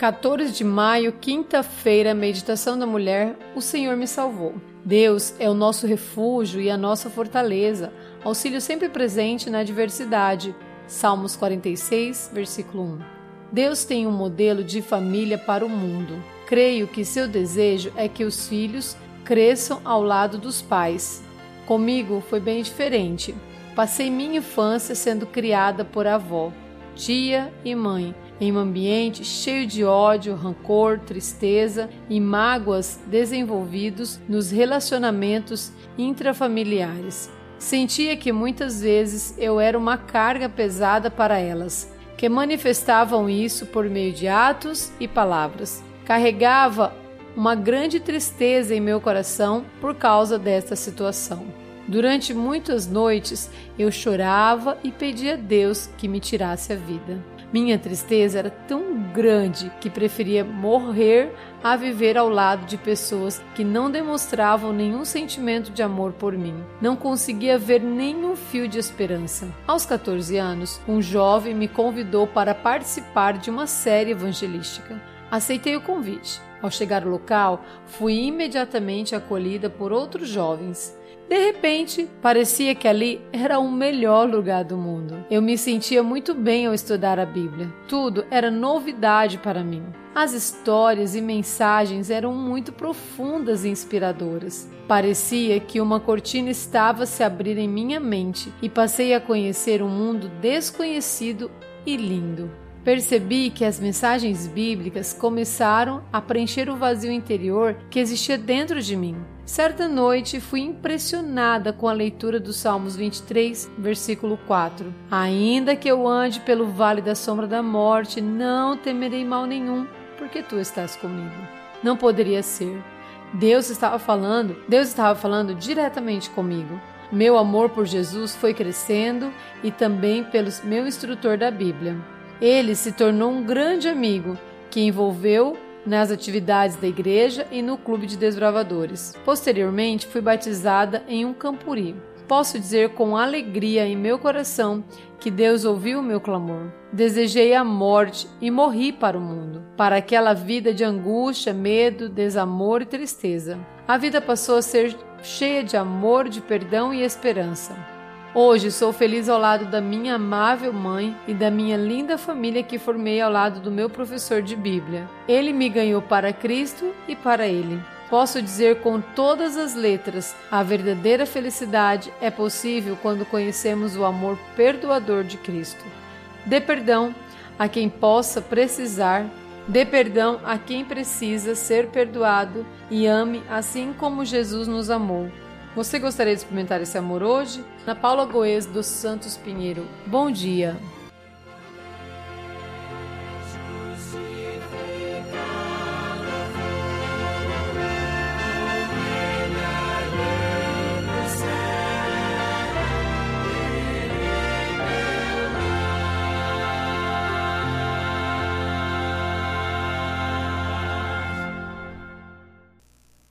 14 de maio, quinta-feira, meditação da mulher, o Senhor me salvou. Deus é o nosso refúgio e a nossa fortaleza, auxílio sempre presente na adversidade. Salmos 46, versículo 1. Deus tem um modelo de família para o mundo. Creio que seu desejo é que os filhos cresçam ao lado dos pais. Comigo foi bem diferente. Passei minha infância sendo criada por avó, tia e mãe, em um ambiente cheio de ódio, rancor, tristeza e mágoas desenvolvidos nos relacionamentos intrafamiliares. Sentia que muitas vezes eu era uma carga pesada para elas, que manifestavam isso por meio de atos e palavras. Carregava uma grande tristeza em meu coração por causa desta situação. Durante muitas noites eu chorava e pedia a Deus que me tirasse a vida. Minha tristeza era tão grande que preferia morrer a viver ao lado de pessoas que não demonstravam nenhum sentimento de amor por mim. Não conseguia ver nenhum fio de esperança. Aos 14 anos, um jovem me convidou para participar de uma série evangelística. Aceitei o convite. Ao chegar ao local, fui imediatamente acolhida por outros jovens. De repente, parecia que ali era o melhor lugar do mundo. Eu me sentia muito bem ao estudar a Bíblia. Tudo era novidade para mim. As histórias e mensagens eram muito profundas e inspiradoras. Parecia que uma cortina estava se abrir em minha mente e passei a conhecer um mundo desconhecido e lindo. Percebi que as mensagens bíblicas começaram a preencher o vazio interior que existia dentro de mim. Certa noite fui impressionada com a leitura dos Salmos 23, versículo 4. Ainda que eu ande pelo vale da sombra da morte, não temerei mal nenhum, porque tu estás comigo. Não poderia ser. Deus estava falando, Deus estava falando diretamente comigo. Meu amor por Jesus foi crescendo e também pelo meu instrutor da Bíblia. Ele se tornou um grande amigo que envolveu nas atividades da igreja e no clube de desbravadores. Posteriormente, fui batizada em um campuri. Posso dizer com alegria em meu coração que Deus ouviu o meu clamor. Desejei a morte e morri para o mundo, para aquela vida de angústia, medo, desamor e tristeza. A vida passou a ser cheia de amor, de perdão e esperança. Hoje sou feliz ao lado da minha amável mãe e da minha linda família que formei ao lado do meu professor de Bíblia. Ele me ganhou para Cristo e para Ele. Posso dizer com todas as letras: a verdadeira felicidade é possível quando conhecemos o amor perdoador de Cristo. Dê perdão a quem possa precisar, dê perdão a quem precisa ser perdoado e ame assim como Jesus nos amou. Você gostaria de experimentar esse amor hoje? Na Paula Goes dos Santos Pinheiro. Bom dia!